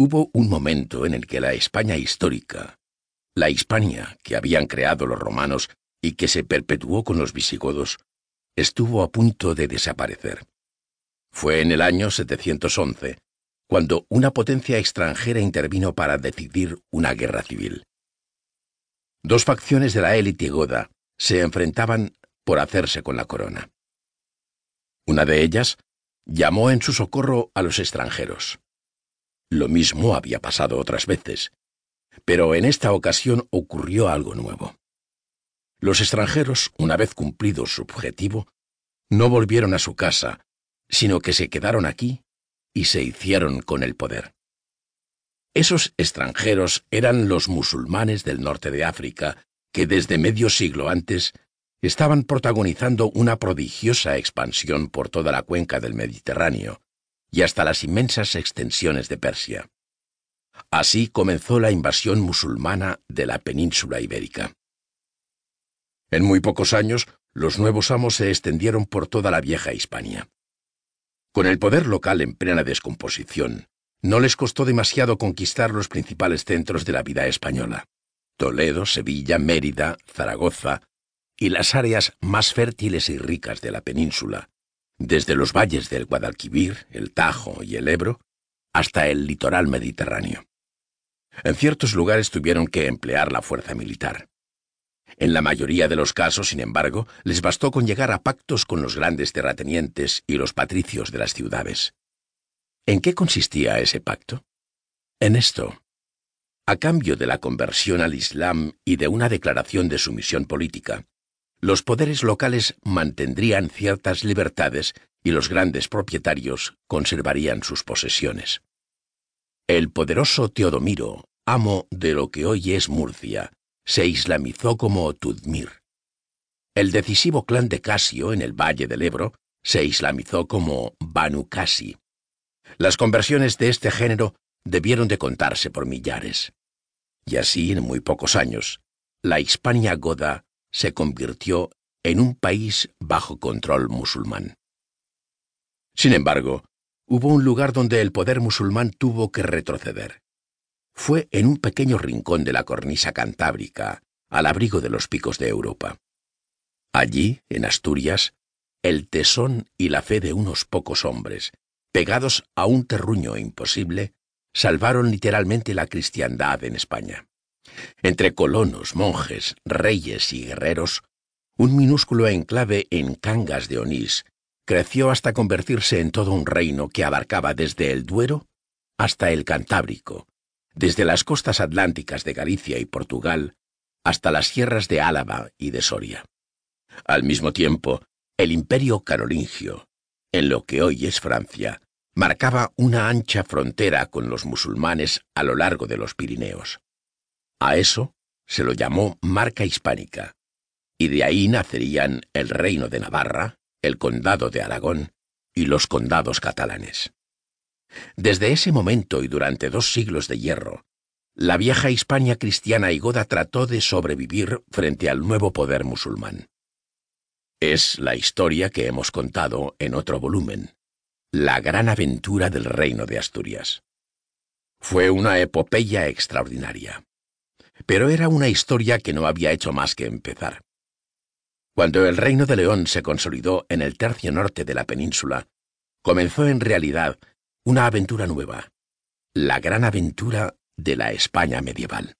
Hubo un momento en el que la España histórica, la Hispania que habían creado los romanos y que se perpetuó con los visigodos, estuvo a punto de desaparecer. Fue en el año 711, cuando una potencia extranjera intervino para decidir una guerra civil. Dos facciones de la élite goda se enfrentaban por hacerse con la corona. Una de ellas llamó en su socorro a los extranjeros. Lo mismo había pasado otras veces, pero en esta ocasión ocurrió algo nuevo. Los extranjeros, una vez cumplido su objetivo, no volvieron a su casa, sino que se quedaron aquí y se hicieron con el poder. Esos extranjeros eran los musulmanes del norte de África, que desde medio siglo antes estaban protagonizando una prodigiosa expansión por toda la cuenca del Mediterráneo y hasta las inmensas extensiones de Persia. Así comenzó la invasión musulmana de la península ibérica. En muy pocos años, los nuevos amos se extendieron por toda la vieja Hispania. Con el poder local en plena descomposición, no les costó demasiado conquistar los principales centros de la vida española. Toledo, Sevilla, Mérida, Zaragoza y las áreas más fértiles y ricas de la península, desde los valles del Guadalquivir, el Tajo y el Ebro, hasta el litoral mediterráneo. En ciertos lugares tuvieron que emplear la fuerza militar. En la mayoría de los casos, sin embargo, les bastó con llegar a pactos con los grandes terratenientes y los patricios de las ciudades. ¿En qué consistía ese pacto? En esto. A cambio de la conversión al Islam y de una declaración de sumisión política, los poderes locales mantendrían ciertas libertades y los grandes propietarios conservarían sus posesiones. El poderoso Teodomiro, amo de lo que hoy es Murcia, se islamizó como Tudmir. El decisivo clan de Casio en el Valle del Ebro se islamizó como Banu Casi. Las conversiones de este género debieron de contarse por millares. Y así, en muy pocos años, la Hispania goda se convirtió en un país bajo control musulmán. Sin embargo, hubo un lugar donde el poder musulmán tuvo que retroceder fue en un pequeño rincón de la cornisa cantábrica, al abrigo de los picos de Europa. Allí, en Asturias, el tesón y la fe de unos pocos hombres, pegados a un terruño imposible, salvaron literalmente la cristiandad en España. Entre colonos, monjes, reyes y guerreros, un minúsculo enclave en Cangas de Onís creció hasta convertirse en todo un reino que abarcaba desde el Duero hasta el Cantábrico, desde las costas atlánticas de Galicia y Portugal hasta las sierras de Álava y de Soria. Al mismo tiempo, el imperio carolingio, en lo que hoy es Francia, marcaba una ancha frontera con los musulmanes a lo largo de los Pirineos. A eso se lo llamó marca hispánica, y de ahí nacerían el reino de Navarra, el condado de Aragón y los condados catalanes. Desde ese momento y durante dos siglos de hierro, la vieja Hispania cristiana y goda trató de sobrevivir frente al nuevo poder musulmán. Es la historia que hemos contado en otro volumen, La gran aventura del reino de Asturias. Fue una epopeya extraordinaria, pero era una historia que no había hecho más que empezar. Cuando el reino de León se consolidó en el tercio norte de la península, comenzó en realidad una aventura nueva, la gran aventura de la España medieval.